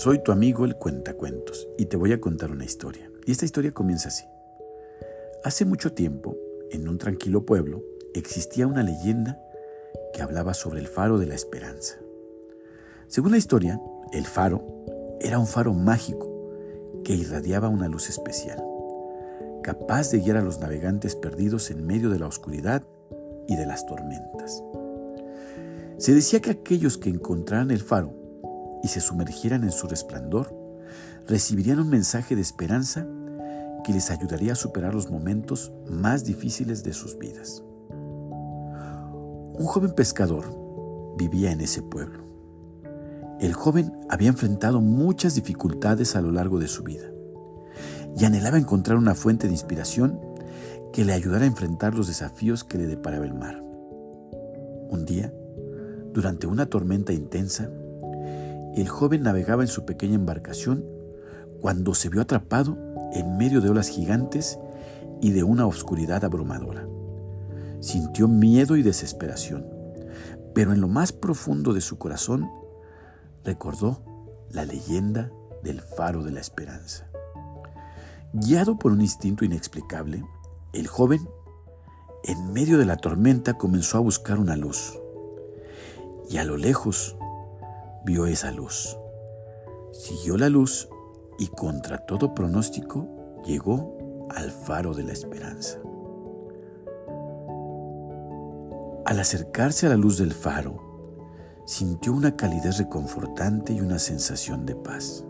soy tu amigo el cuentacuentos y te voy a contar una historia. Y esta historia comienza así. Hace mucho tiempo, en un tranquilo pueblo, existía una leyenda que hablaba sobre el faro de la esperanza. Según la historia, el faro era un faro mágico que irradiaba una luz especial, capaz de guiar a los navegantes perdidos en medio de la oscuridad y de las tormentas. Se decía que aquellos que encontraran el faro y se sumergieran en su resplandor, recibirían un mensaje de esperanza que les ayudaría a superar los momentos más difíciles de sus vidas. Un joven pescador vivía en ese pueblo. El joven había enfrentado muchas dificultades a lo largo de su vida y anhelaba encontrar una fuente de inspiración que le ayudara a enfrentar los desafíos que le deparaba el mar. Un día, durante una tormenta intensa, el joven navegaba en su pequeña embarcación cuando se vio atrapado en medio de olas gigantes y de una oscuridad abrumadora. Sintió miedo y desesperación, pero en lo más profundo de su corazón recordó la leyenda del faro de la esperanza. Guiado por un instinto inexplicable, el joven, en medio de la tormenta, comenzó a buscar una luz. Y a lo lejos vio esa luz. Siguió la luz y contra todo pronóstico llegó al faro de la esperanza. Al acercarse a la luz del faro, sintió una calidez reconfortante y una sensación de paz.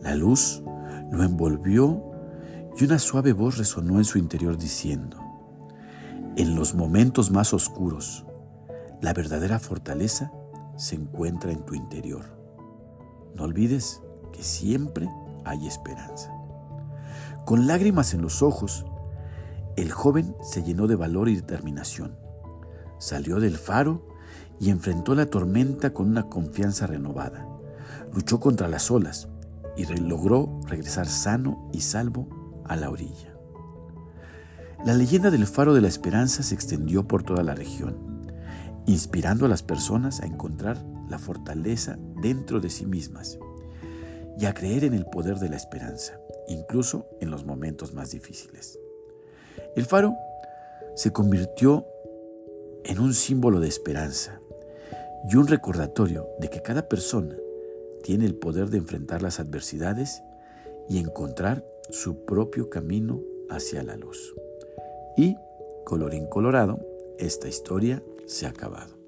La luz lo envolvió y una suave voz resonó en su interior diciendo, en los momentos más oscuros, la verdadera fortaleza se encuentra en tu interior. No olvides que siempre hay esperanza. Con lágrimas en los ojos, el joven se llenó de valor y determinación. Salió del faro y enfrentó la tormenta con una confianza renovada. Luchó contra las olas y logró regresar sano y salvo a la orilla. La leyenda del faro de la esperanza se extendió por toda la región inspirando a las personas a encontrar la fortaleza dentro de sí mismas y a creer en el poder de la esperanza, incluso en los momentos más difíciles. El faro se convirtió en un símbolo de esperanza y un recordatorio de que cada persona tiene el poder de enfrentar las adversidades y encontrar su propio camino hacia la luz. Y, colorín colorado, esta historia se ha acabado.